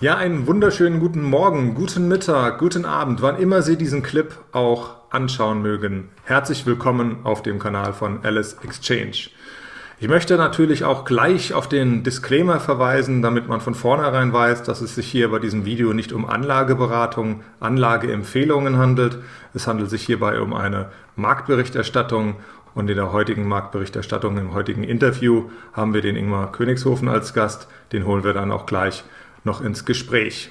Ja, einen wunderschönen guten Morgen, guten Mittag, guten Abend, wann immer Sie diesen Clip auch anschauen mögen. Herzlich willkommen auf dem Kanal von Alice Exchange. Ich möchte natürlich auch gleich auf den Disclaimer verweisen, damit man von vornherein weiß, dass es sich hier bei diesem Video nicht um Anlageberatung, Anlageempfehlungen handelt. Es handelt sich hierbei um eine Marktberichterstattung und in der heutigen Marktberichterstattung, im heutigen Interview haben wir den Ingmar Königshofen als Gast. Den holen wir dann auch gleich noch ins Gespräch.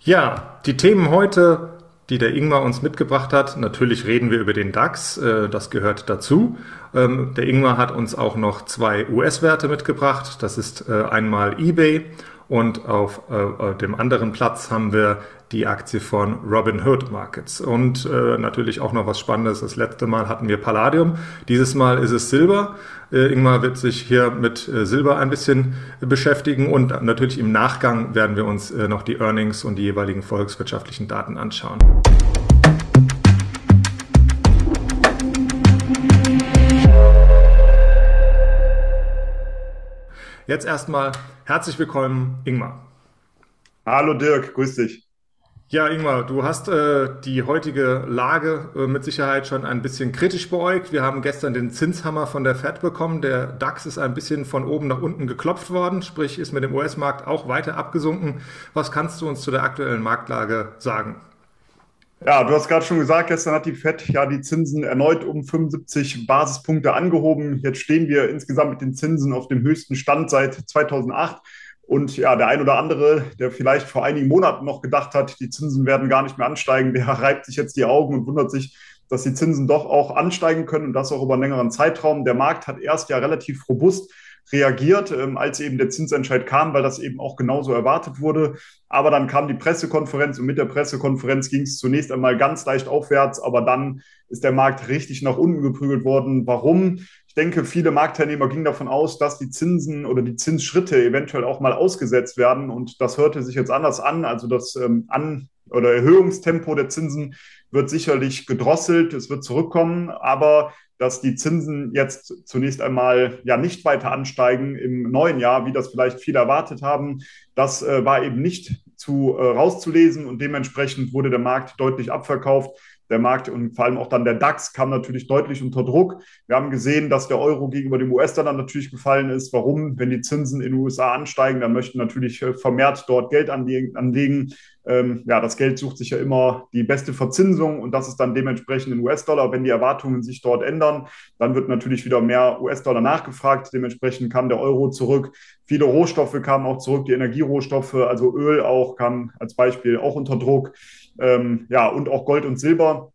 Ja, die Themen heute, die der Ingmar uns mitgebracht hat. Natürlich reden wir über den DAX, äh, das gehört dazu. Ähm, der Ingmar hat uns auch noch zwei US-Werte mitgebracht. Das ist äh, einmal eBay und auf äh, dem anderen Platz haben wir die Aktie von Robinhood Markets. Und äh, natürlich auch noch was Spannendes. Das letzte Mal hatten wir Palladium. Dieses Mal ist es Silber. Äh, Ingmar wird sich hier mit äh, Silber ein bisschen beschäftigen. Und natürlich im Nachgang werden wir uns äh, noch die Earnings und die jeweiligen volkswirtschaftlichen Daten anschauen. Jetzt erstmal herzlich willkommen, Ingmar. Hallo Dirk, grüß dich. Ja, Ingmar, du hast äh, die heutige Lage äh, mit Sicherheit schon ein bisschen kritisch beäugt. Wir haben gestern den Zinshammer von der Fed bekommen. Der DAX ist ein bisschen von oben nach unten geklopft worden, sprich ist mit dem US-Markt auch weiter abgesunken. Was kannst du uns zu der aktuellen Marktlage sagen? Ja, du hast gerade schon gesagt, gestern hat die Fed ja die Zinsen erneut um 75 Basispunkte angehoben. Jetzt stehen wir insgesamt mit den Zinsen auf dem höchsten Stand seit 2008. Und ja, der ein oder andere, der vielleicht vor einigen Monaten noch gedacht hat, die Zinsen werden gar nicht mehr ansteigen, der reibt sich jetzt die Augen und wundert sich, dass die Zinsen doch auch ansteigen können und das auch über einen längeren Zeitraum. Der Markt hat erst ja relativ robust reagiert, ähm, als eben der Zinsentscheid kam, weil das eben auch genauso erwartet wurde. Aber dann kam die Pressekonferenz und mit der Pressekonferenz ging es zunächst einmal ganz leicht aufwärts, aber dann ist der Markt richtig nach unten geprügelt worden. Warum? Ich denke, viele Marktteilnehmer gingen davon aus, dass die Zinsen oder die Zinsschritte eventuell auch mal ausgesetzt werden. Und das hörte sich jetzt anders an. Also das ähm, An- oder Erhöhungstempo der Zinsen wird sicherlich gedrosselt, es wird zurückkommen, aber dass die Zinsen jetzt zunächst einmal ja nicht weiter ansteigen im neuen Jahr, wie das vielleicht viele erwartet haben, das äh, war eben nicht zu äh, rauszulesen und dementsprechend wurde der Markt deutlich abverkauft der Markt und vor allem auch dann der DAX kam natürlich deutlich unter Druck. Wir haben gesehen, dass der Euro gegenüber dem US-Dollar natürlich gefallen ist. Warum? Wenn die Zinsen in den USA ansteigen, dann möchten natürlich äh, vermehrt dort Geld anlegen. Ähm, ja, das Geld sucht sich ja immer die beste Verzinsung und das ist dann dementsprechend in US-Dollar. Wenn die Erwartungen sich dort ändern, dann wird natürlich wieder mehr US-Dollar nachgefragt. Dementsprechend kam der Euro zurück. Viele Rohstoffe kamen auch zurück, die Energierohstoffe, also Öl auch kam als Beispiel auch unter Druck ähm, ja, und auch Gold und Silber.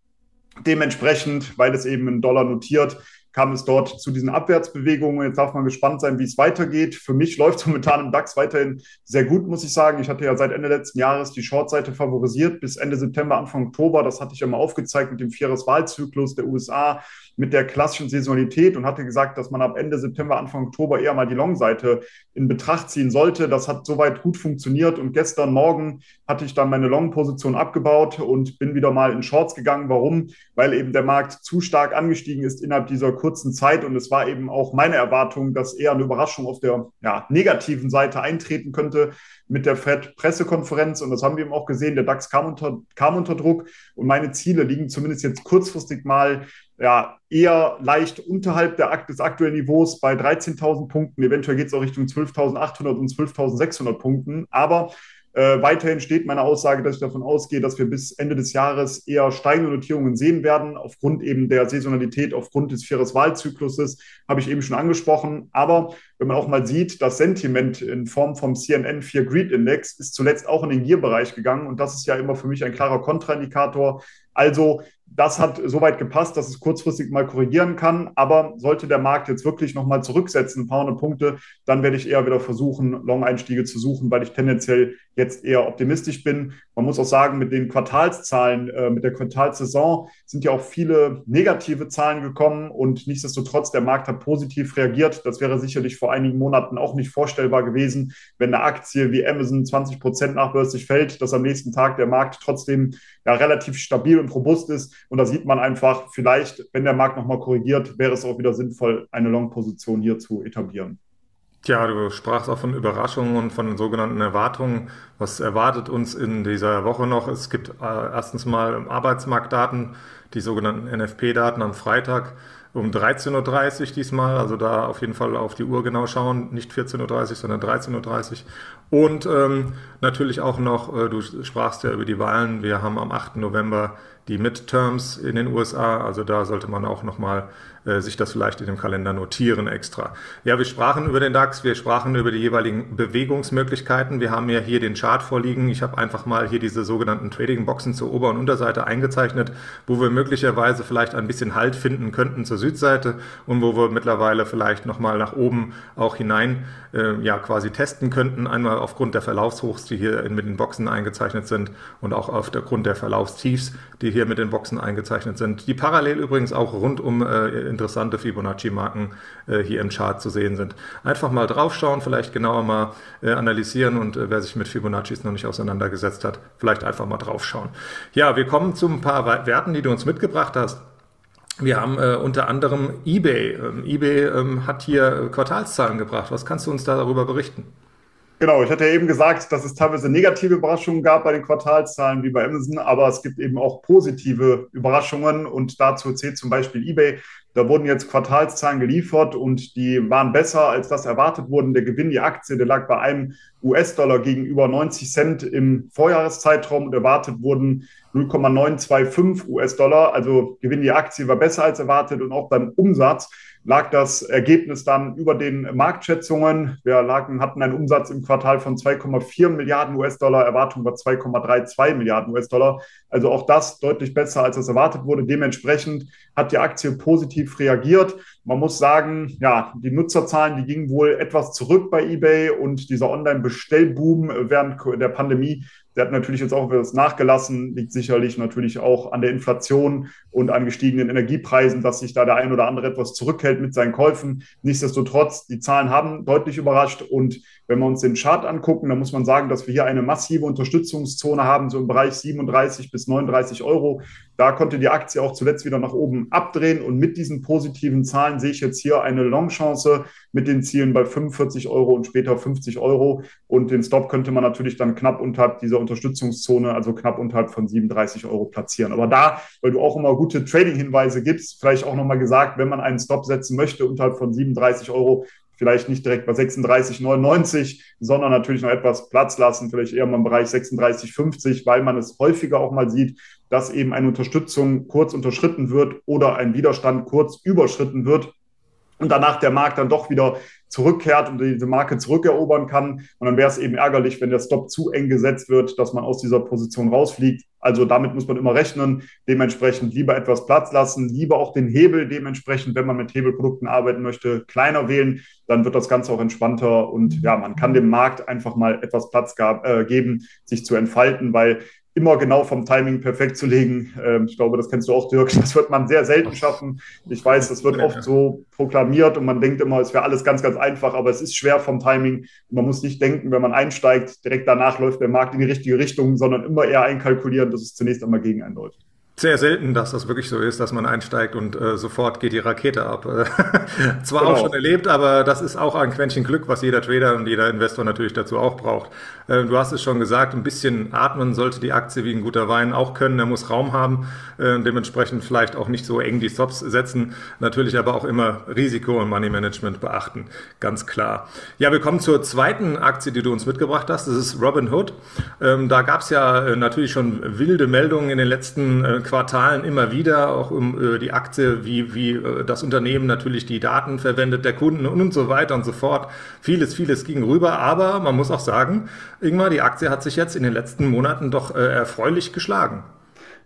Dementsprechend, weil es eben in Dollar notiert, kam es dort zu diesen Abwärtsbewegungen. Jetzt darf man gespannt sein, wie es weitergeht. Für mich läuft es momentan im DAX weiterhin sehr gut, muss ich sagen. Ich hatte ja seit Ende letzten Jahres die Shortseite favorisiert bis Ende September, Anfang Oktober. Das hatte ich ja mal aufgezeigt mit dem Vieres-Wahlzyklus der USA mit der klassischen Saisonalität und hatte gesagt, dass man ab Ende September, Anfang Oktober eher mal die Long-Seite in Betracht ziehen sollte. Das hat soweit gut funktioniert und gestern Morgen hatte ich dann meine Long-Position abgebaut und bin wieder mal in Shorts gegangen. Warum? Weil eben der Markt zu stark angestiegen ist innerhalb dieser kurzen Zeit und es war eben auch meine Erwartung, dass eher eine Überraschung auf der ja, negativen Seite eintreten könnte mit der Fed-Pressekonferenz und das haben wir eben auch gesehen. Der DAX kam unter, kam unter Druck und meine Ziele liegen zumindest jetzt kurzfristig mal ja, eher leicht unterhalb der, des aktuellen Niveaus bei 13.000 Punkten. Eventuell geht es auch Richtung 12.800 und 12.600 Punkten. Aber äh, weiterhin steht meine Aussage, dass ich davon ausgehe, dass wir bis Ende des Jahres eher steigende Notierungen sehen werden, aufgrund eben der Saisonalität, aufgrund des Vieres-Wahlzykluses, habe ich eben schon angesprochen. Aber wenn man auch mal sieht, das Sentiment in Form vom CNN 4 Greed Index ist zuletzt auch in den Gier-Bereich gegangen und das ist ja immer für mich ein klarer Kontraindikator. Also das hat soweit gepasst, dass es kurzfristig mal korrigieren kann. Aber sollte der Markt jetzt wirklich nochmal zurücksetzen, ein paar hundert Punkte, dann werde ich eher wieder versuchen, Long-Einstiege zu suchen, weil ich tendenziell jetzt eher optimistisch bin. Man muss auch sagen, mit den Quartalszahlen, äh, mit der Quartalssaison sind ja auch viele negative Zahlen gekommen und nichtsdestotrotz, der Markt hat positiv reagiert. Das wäre sicherlich vor einigen Monaten auch nicht vorstellbar gewesen, wenn eine Aktie wie Amazon 20 Prozent nachbörslich fällt, dass am nächsten Tag der Markt trotzdem ja, relativ stabil und robust ist. Und da sieht man einfach, vielleicht, wenn der Markt nochmal korrigiert, wäre es auch wieder sinnvoll, eine Long-Position hier zu etablieren. Ja, du sprachst auch von Überraschungen und von sogenannten Erwartungen. Was erwartet uns in dieser Woche noch? Es gibt äh, erstens mal Arbeitsmarktdaten, die sogenannten NFP-Daten am Freitag um 13.30 Uhr diesmal, also da auf jeden Fall auf die Uhr genau schauen, nicht 14.30 Uhr, sondern 13.30 Uhr. Und ähm, natürlich auch noch, äh, du sprachst ja über die Wahlen, wir haben am 8. November die Midterms in den USA, also da sollte man auch nochmal äh, sich das vielleicht in dem Kalender notieren extra. Ja, wir sprachen über den DAX, wir sprachen über die jeweiligen Bewegungsmöglichkeiten. Wir haben ja hier den Chart vorliegen. Ich habe einfach mal hier diese sogenannten Trading-Boxen zur Ober- und Unterseite eingezeichnet, wo wir möglicherweise vielleicht ein bisschen Halt finden könnten zur Südseite und wo wir mittlerweile vielleicht nochmal nach oben auch hinein äh, ja quasi testen könnten. Einmal aufgrund der Verlaufshochs, die hier mit den Boxen eingezeichnet sind und auch aufgrund der Verlaufstiefs, die hier mit den Boxen eingezeichnet sind, die parallel übrigens auch rund um äh, interessante Fibonacci-Marken äh, hier im Chart zu sehen sind. Einfach mal draufschauen, vielleicht genauer mal äh, analysieren und äh, wer sich mit Fibonaccis noch nicht auseinandergesetzt hat, vielleicht einfach mal draufschauen. Ja, wir kommen zu ein paar Werten, die du uns mitgebracht hast. Wir haben äh, unter anderem eBay. Ähm, eBay ähm, hat hier äh, Quartalszahlen gebracht. Was kannst du uns da darüber berichten? Genau, ich hatte ja eben gesagt, dass es teilweise negative Überraschungen gab bei den Quartalzahlen wie bei Amazon, aber es gibt eben auch positive Überraschungen und dazu zählt zum Beispiel eBay. Da wurden jetzt Quartalszahlen geliefert und die waren besser, als das erwartet wurden. Der Gewinn, die Aktie, der lag bei einem US-Dollar gegenüber 90 Cent im Vorjahreszeitraum und erwartet wurden 0,925 US-Dollar. Also Gewinn, die Aktie war besser als erwartet und auch beim Umsatz lag das Ergebnis dann über den Marktschätzungen. Wir lagen, hatten einen Umsatz im Quartal von 2,4 Milliarden US-Dollar, Erwartung war 2,32 Milliarden US-Dollar. Also auch das deutlich besser, als es erwartet wurde. Dementsprechend hat die Aktie positiv reagiert. Man muss sagen, ja, die Nutzerzahlen, die gingen wohl etwas zurück bei eBay und dieser Online-Bestellboom während der Pandemie der hat natürlich jetzt auch etwas nachgelassen, liegt sicherlich natürlich auch an der Inflation und an gestiegenen Energiepreisen, dass sich da der ein oder andere etwas zurückhält mit seinen Käufen. Nichtsdestotrotz, die Zahlen haben deutlich überrascht und wenn wir uns den Chart angucken, dann muss man sagen, dass wir hier eine massive Unterstützungszone haben, so im Bereich 37 bis 39 Euro. Da konnte die Aktie auch zuletzt wieder nach oben abdrehen und mit diesen positiven Zahlen sehe ich jetzt hier eine Longchance mit den Zielen bei 45 Euro und später 50 Euro und den Stop könnte man natürlich dann knapp unterhalb dieser Unterstützungszone, also knapp unterhalb von 37 Euro platzieren. Aber da, weil du auch immer gute Trading-Hinweise gibst, vielleicht auch nochmal gesagt, wenn man einen Stop setzen möchte unterhalb von 37 Euro, vielleicht nicht direkt bei 36,99, sondern natürlich noch etwas Platz lassen, vielleicht eher mal im Bereich 36,50, weil man es häufiger auch mal sieht, dass eben eine Unterstützung kurz unterschritten wird oder ein Widerstand kurz überschritten wird und danach der Markt dann doch wieder zurückkehrt und diese Marke zurückerobern kann. Und dann wäre es eben ärgerlich, wenn der Stop zu eng gesetzt wird, dass man aus dieser Position rausfliegt. Also damit muss man immer rechnen. Dementsprechend lieber etwas Platz lassen, lieber auch den Hebel dementsprechend, wenn man mit Hebelprodukten arbeiten möchte, kleiner wählen. Dann wird das Ganze auch entspannter und ja, man kann dem Markt einfach mal etwas Platz gab, äh, geben, sich zu entfalten, weil immer genau vom Timing perfekt zu legen. Ähm, ich glaube, das kennst du auch, Dirk. Das wird man sehr selten schaffen. Ich weiß, das wird oft so proklamiert und man denkt immer, es wäre alles ganz, ganz einfach, aber es ist schwer vom Timing. Man muss nicht denken, wenn man einsteigt, direkt danach läuft der Markt in die richtige Richtung, sondern immer eher einkalkulieren, dass es zunächst einmal gegen einen läuft sehr selten, dass das wirklich so ist, dass man einsteigt und äh, sofort geht die Rakete ab. Zwar genau. auch schon erlebt, aber das ist auch ein Quäntchen Glück, was jeder Trader und jeder Investor natürlich dazu auch braucht. Äh, du hast es schon gesagt, ein bisschen atmen sollte die Aktie wie ein guter Wein auch können. Er muss Raum haben, äh, dementsprechend vielleicht auch nicht so eng die Stops setzen, natürlich aber auch immer Risiko und Money Management beachten, ganz klar. Ja, wir kommen zur zweiten Aktie, die du uns mitgebracht hast. Das ist Robinhood. Ähm, da gab es ja äh, natürlich schon wilde Meldungen in den letzten äh, Quartalen immer wieder, auch um äh, die Aktie, wie, wie äh, das Unternehmen natürlich die Daten verwendet der Kunden und so weiter und so fort. Vieles, vieles ging rüber, aber man muss auch sagen, Ingmar, die Aktie hat sich jetzt in den letzten Monaten doch äh, erfreulich geschlagen.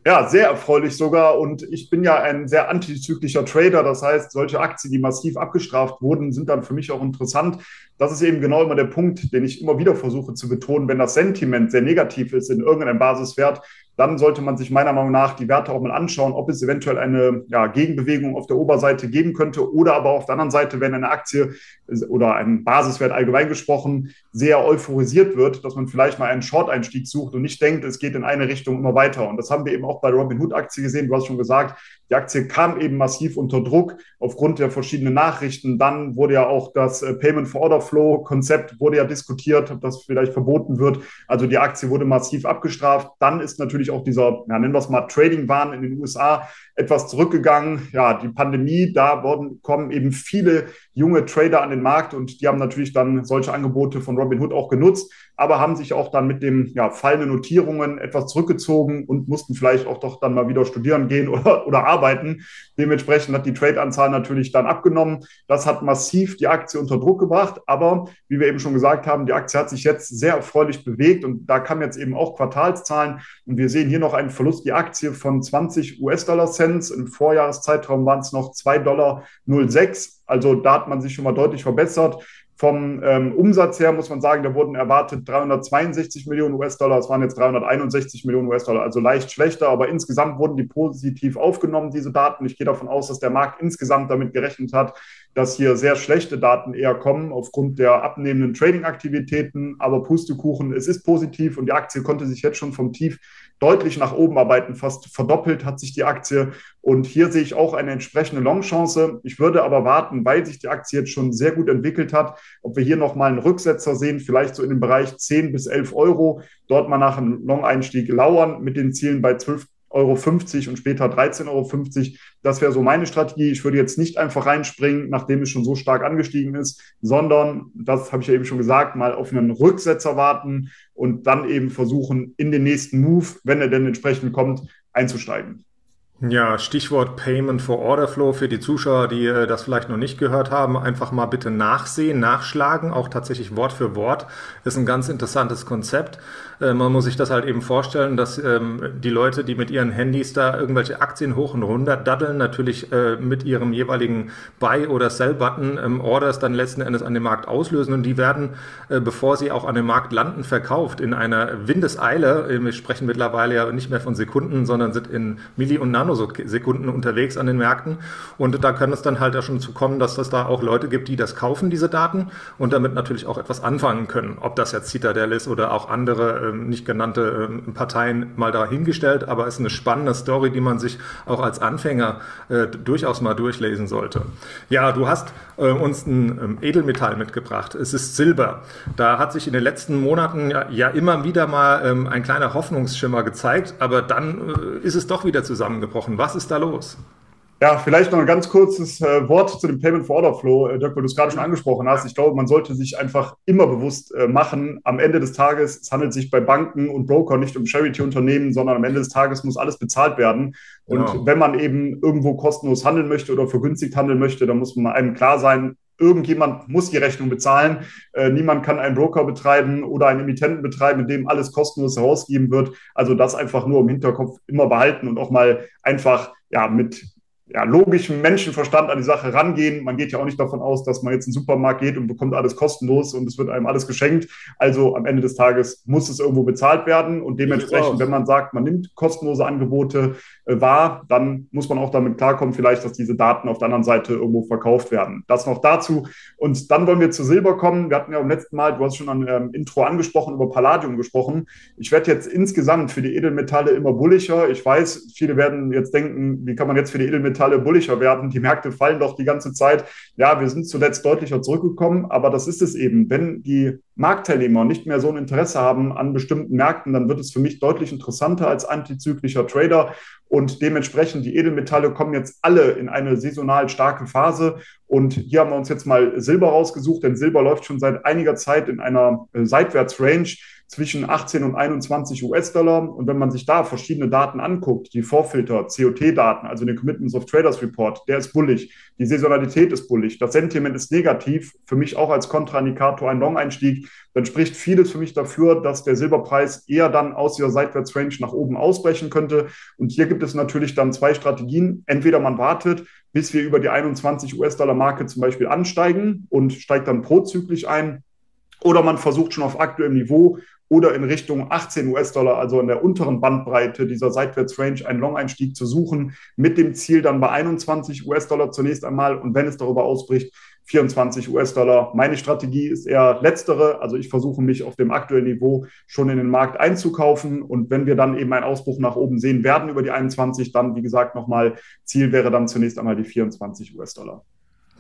Ja, sehr erfreulich sogar. Und ich bin ja ein sehr antizyklischer Trader. Das heißt, solche Aktien, die massiv abgestraft wurden, sind dann für mich auch interessant. Das ist eben genau immer der Punkt, den ich immer wieder versuche zu betonen. Wenn das Sentiment sehr negativ ist in irgendeinem Basiswert, dann sollte man sich meiner Meinung nach die Werte auch mal anschauen, ob es eventuell eine ja, Gegenbewegung auf der Oberseite geben könnte oder aber auf der anderen Seite, wenn eine Aktie oder ein Basiswert allgemein gesprochen sehr euphorisiert wird, dass man vielleicht mal einen Short-Einstieg sucht und nicht denkt, es geht in eine Richtung immer weiter. Und das haben wir eben auch bei Robinhood-Aktie gesehen. Du hast schon gesagt, Die Aktie kam eben massiv unter Druck aufgrund der verschiedenen Nachrichten. Dann wurde ja auch das äh, Payment for Order Flow Konzept wurde ja diskutiert, ob das vielleicht verboten wird. Also die Aktie wurde massiv abgestraft. Dann ist natürlich auch dieser, ja, nennen wir es mal Trading-Wahn in den USA etwas zurückgegangen. Ja, die Pandemie, da wurden, kommen eben viele junge Trader an den Markt und die haben natürlich dann solche Angebote von Robinhood auch genutzt, aber haben sich auch dann mit dem ja, fallenden Notierungen etwas zurückgezogen und mussten vielleicht auch doch dann mal wieder studieren gehen oder, oder arbeiten. Dementsprechend hat die Trade-Anzahl natürlich dann abgenommen. Das hat massiv die Aktie unter Druck gebracht, aber wie wir eben schon gesagt haben, die Aktie hat sich jetzt sehr erfreulich bewegt und da kamen jetzt eben auch Quartalszahlen und wir sehen hier noch einen Verlust die Aktie von 20 US-Dollar-Cents. Im Vorjahreszeitraum waren es noch 2,06 Dollar. Also da hat man sich schon mal deutlich verbessert. Vom ähm, Umsatz her muss man sagen, da wurden erwartet 362 Millionen US-Dollar, es waren jetzt 361 Millionen US-Dollar, also leicht schlechter, aber insgesamt wurden die positiv aufgenommen, diese Daten. Ich gehe davon aus, dass der Markt insgesamt damit gerechnet hat, dass hier sehr schlechte Daten eher kommen aufgrund der abnehmenden Trading-Aktivitäten. Aber Pustekuchen, es ist positiv und die Aktie konnte sich jetzt schon vom Tief deutlich nach oben arbeiten. Fast verdoppelt hat sich die Aktie. Und hier sehe ich auch eine entsprechende Long-Chance. Ich würde aber warten, weil sich die Aktie jetzt schon sehr gut entwickelt hat, ob wir hier nochmal einen Rücksetzer sehen, vielleicht so in dem Bereich 10 bis 11 Euro. Dort mal nach einem Long-Einstieg lauern mit den Zielen bei 12 Euro 50 und später 13,50 Euro. Das wäre so meine Strategie. Ich würde jetzt nicht einfach reinspringen, nachdem es schon so stark angestiegen ist, sondern, das habe ich ja eben schon gesagt, mal auf einen Rücksetzer warten und dann eben versuchen, in den nächsten Move, wenn er denn entsprechend kommt, einzusteigen. Ja, Stichwort Payment for Order Flow für die Zuschauer, die äh, das vielleicht noch nicht gehört haben, einfach mal bitte nachsehen, nachschlagen, auch tatsächlich Wort für Wort. Ist ein ganz interessantes Konzept. Äh, man muss sich das halt eben vorstellen, dass ähm, die Leute, die mit ihren Handys da irgendwelche Aktien hoch und runter daddeln, natürlich äh, mit ihrem jeweiligen Buy- oder Sell-Button ähm, Orders dann letzten Endes an den Markt auslösen und die werden, äh, bevor sie auch an den Markt landen, verkauft in einer Windeseile. Äh, wir sprechen mittlerweile ja nicht mehr von Sekunden, sondern sind in Milli- und Nanosekunden unterwegs an den Märkten und da kann es dann halt ja schon zu kommen, dass das da auch Leute gibt, die das kaufen, diese Daten und damit natürlich auch etwas anfangen können. Ob das jetzt Citadel ist oder auch andere ähm, nicht genannte ähm, Parteien mal dahingestellt, aber es ist eine spannende Story, die man sich auch als Anfänger äh, durchaus mal durchlesen sollte. Ja, du hast äh, uns ein ähm, Edelmetall mitgebracht. Es ist Silber. Da hat sich in den letzten Monaten ja, ja immer wieder mal ähm, ein kleiner Hoffnungsschimmer gezeigt, aber dann äh, ist es doch wieder zusammengebrochen. Was ist da los? Ja, vielleicht noch ein ganz kurzes äh, Wort zu dem Payment for Order Flow, äh, Dirk, weil du es gerade schon angesprochen hast. Ich glaube, man sollte sich einfach immer bewusst äh, machen, am Ende des Tages, es handelt sich bei Banken und Broker nicht um Charity-Unternehmen, sondern am Ende des Tages muss alles bezahlt werden. Und genau. wenn man eben irgendwo kostenlos handeln möchte oder vergünstigt handeln möchte, dann muss man einem klar sein, irgendjemand muss die Rechnung bezahlen. Äh, niemand kann einen Broker betreiben oder einen Emittenten betreiben, in dem alles kostenlos herausgegeben wird. Also das einfach nur im Hinterkopf immer behalten und auch mal einfach ja mit ja, logischem Menschenverstand an die Sache rangehen. Man geht ja auch nicht davon aus, dass man jetzt in den Supermarkt geht und bekommt alles kostenlos und es wird einem alles geschenkt. Also am Ende des Tages muss es irgendwo bezahlt werden und dementsprechend, wenn man sagt, man nimmt kostenlose Angebote äh, wahr, dann muss man auch damit klarkommen, vielleicht, dass diese Daten auf der anderen Seite irgendwo verkauft werden. Das noch dazu. Und dann wollen wir zu Silber kommen. Wir hatten ja beim letzten Mal, du hast schon am ähm, Intro angesprochen, über Palladium gesprochen. Ich werde jetzt insgesamt für die Edelmetalle immer bullischer. Ich weiß, viele werden jetzt denken, wie kann man jetzt für die Edelmetalle Metalle bullischer werden. Die Märkte fallen doch die ganze Zeit. Ja, wir sind zuletzt deutlicher zurückgekommen, aber das ist es eben. Wenn die Marktteilnehmer nicht mehr so ein Interesse haben an bestimmten Märkten, dann wird es für mich deutlich interessanter als antizyklischer Trader. Und dementsprechend, die Edelmetalle kommen jetzt alle in eine saisonal starke Phase. Und hier haben wir uns jetzt mal Silber rausgesucht, denn Silber läuft schon seit einiger Zeit in einer äh, Seitwärtsrange zwischen 18 und 21 US-Dollar. Und wenn man sich da verschiedene Daten anguckt, die Vorfilter, COT-Daten, also den Commitments of Traders Report, der ist bullig. Die Saisonalität ist bullig. Das Sentiment ist negativ. Für mich auch als Kontraindikator ein Long-Einstieg. Dann spricht vieles für mich dafür, dass der Silberpreis eher dann aus dieser Seitwärtsrange nach oben ausbrechen könnte. Und hier gibt es natürlich dann zwei Strategien. Entweder man wartet, bis wir über die 21 US-Dollar-Marke zum Beispiel ansteigen und steigt dann prozyklisch ein. Oder man versucht schon auf aktuellem Niveau oder in Richtung 18 US-Dollar, also in der unteren Bandbreite dieser Seitwärtsrange, einen Long-Einstieg zu suchen, mit dem Ziel dann bei 21 US-Dollar zunächst einmal und wenn es darüber ausbricht, 24 US-Dollar. Meine Strategie ist eher letztere. Also ich versuche mich auf dem aktuellen Niveau schon in den Markt einzukaufen. Und wenn wir dann eben einen Ausbruch nach oben sehen werden über die 21, dann, wie gesagt, nochmal Ziel wäre dann zunächst einmal die 24 US-Dollar.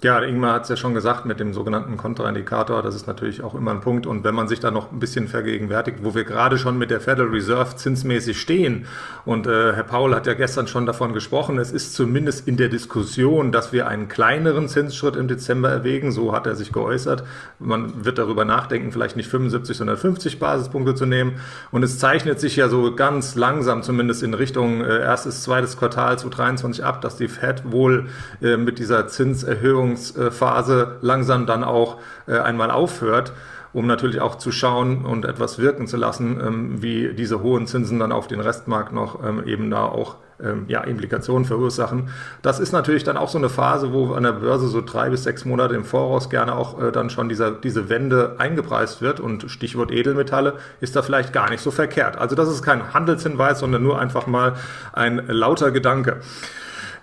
Ja, Ingmar hat es ja schon gesagt mit dem sogenannten Kontraindikator. Das ist natürlich auch immer ein Punkt. Und wenn man sich da noch ein bisschen vergegenwärtigt, wo wir gerade schon mit der Federal Reserve zinsmäßig stehen, und äh, Herr Paul hat ja gestern schon davon gesprochen, es ist zumindest in der Diskussion, dass wir einen kleineren Zinsschritt im Dezember erwägen. So hat er sich geäußert. Man wird darüber nachdenken, vielleicht nicht 75, sondern 50 Basispunkte zu nehmen. Und es zeichnet sich ja so ganz langsam, zumindest in Richtung äh, erstes, zweites Quartal 2023 ab, dass die Fed wohl äh, mit dieser Zinserhöhung Entwicklungsphase langsam dann auch äh, einmal aufhört, um natürlich auch zu schauen und etwas wirken zu lassen, ähm, wie diese hohen Zinsen dann auf den Restmarkt noch ähm, eben da auch ähm, ja, Implikationen verursachen. Das ist natürlich dann auch so eine Phase, wo an der Börse so drei bis sechs Monate im Voraus gerne auch äh, dann schon dieser, diese Wende eingepreist wird und Stichwort Edelmetalle ist da vielleicht gar nicht so verkehrt. Also das ist kein Handelshinweis, sondern nur einfach mal ein lauter Gedanke.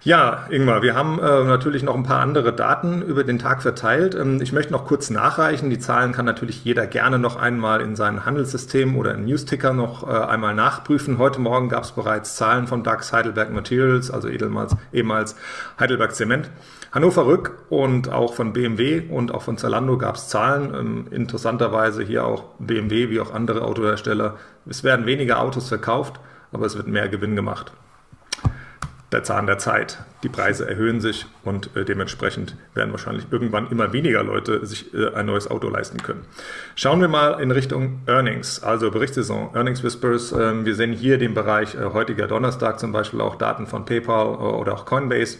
Ja, Ingmar, wir haben äh, natürlich noch ein paar andere Daten über den Tag verteilt. Ähm, ich möchte noch kurz nachreichen. Die Zahlen kann natürlich jeder gerne noch einmal in sein Handelssystem oder in Newsticker noch äh, einmal nachprüfen. Heute Morgen gab es bereits Zahlen von DAX Heidelberg Materials, also edelmals, ehemals Heidelberg Zement. Hannover Rück und auch von BMW und auch von Zalando gab es Zahlen. Ähm, interessanterweise hier auch BMW wie auch andere Autohersteller. Es werden weniger Autos verkauft, aber es wird mehr Gewinn gemacht der Zahn der Zeit. Die Preise erhöhen sich und äh, dementsprechend werden wahrscheinlich irgendwann immer weniger Leute sich äh, ein neues Auto leisten können. Schauen wir mal in Richtung Earnings, also Berichtssaison, Earnings Whispers. Ähm, wir sehen hier den Bereich äh, heutiger Donnerstag zum Beispiel auch Daten von PayPal äh, oder auch Coinbase,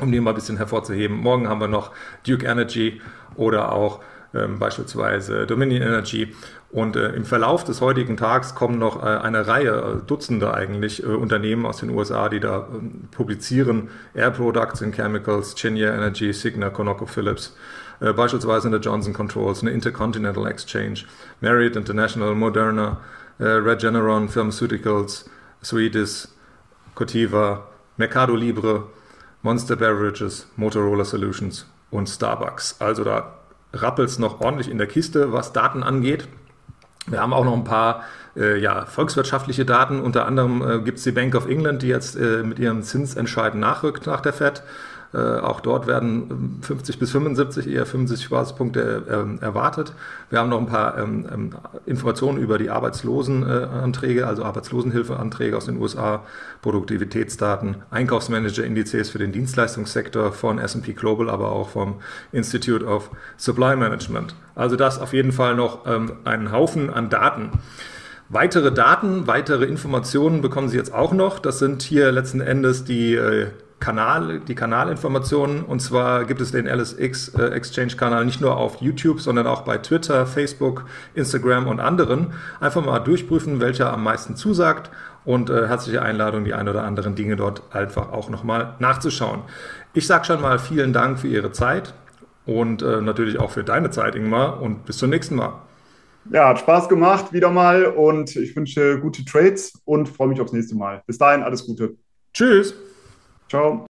um die mal ein bisschen hervorzuheben. Morgen haben wir noch Duke Energy oder auch beispielsweise Dominion Energy. Und äh, im Verlauf des heutigen Tags kommen noch äh, eine Reihe, äh, Dutzende eigentlich, äh, Unternehmen aus den USA, die da ähm, publizieren. Air Products and Chemicals, Cheniere Energy, Signa, ConocoPhillips, äh, beispielsweise eine Johnson Controls, eine Intercontinental Exchange, Marriott International, Moderna, äh, Regeneron Pharmaceuticals, Swedish, Cotiva, Mercado Libre, Monster Beverages, Motorola Solutions und Starbucks. Also da rappelt noch ordentlich in der Kiste, was Daten angeht. Wir haben auch noch ein paar äh, ja, volkswirtschaftliche Daten. Unter anderem äh, gibt es die Bank of England, die jetzt äh, mit ihrem Zinsentscheid nachrückt nach der Fed. Äh, auch dort werden 50 ähm, bis 75, eher 75 Basispunkte ähm, erwartet. Wir haben noch ein paar ähm, ähm Informationen über die Arbeitslosenanträge, also Arbeitslosenhilfeanträge aus den USA, Produktivitätsdaten, Einkaufsmanager-Indizes für den Dienstleistungssektor von S&P Global, aber auch vom Institute of Supply Management. Also das auf jeden Fall noch ähm, einen Haufen an Daten. Weitere Daten, weitere Informationen bekommen Sie jetzt auch noch. Das sind hier letzten Endes die äh, Kanal, die Kanalinformationen. Und zwar gibt es den LSX äh, Exchange-Kanal nicht nur auf YouTube, sondern auch bei Twitter, Facebook, Instagram und anderen. Einfach mal durchprüfen, welcher am meisten zusagt. Und äh, herzliche Einladung, die ein oder anderen Dinge dort einfach auch nochmal nachzuschauen. Ich sage schon mal vielen Dank für Ihre Zeit und äh, natürlich auch für deine Zeit, Ingmar. Und bis zum nächsten Mal. Ja, hat Spaß gemacht wieder mal und ich wünsche gute Trades und freue mich aufs nächste Mal. Bis dahin, alles Gute. Tschüss. Ciao.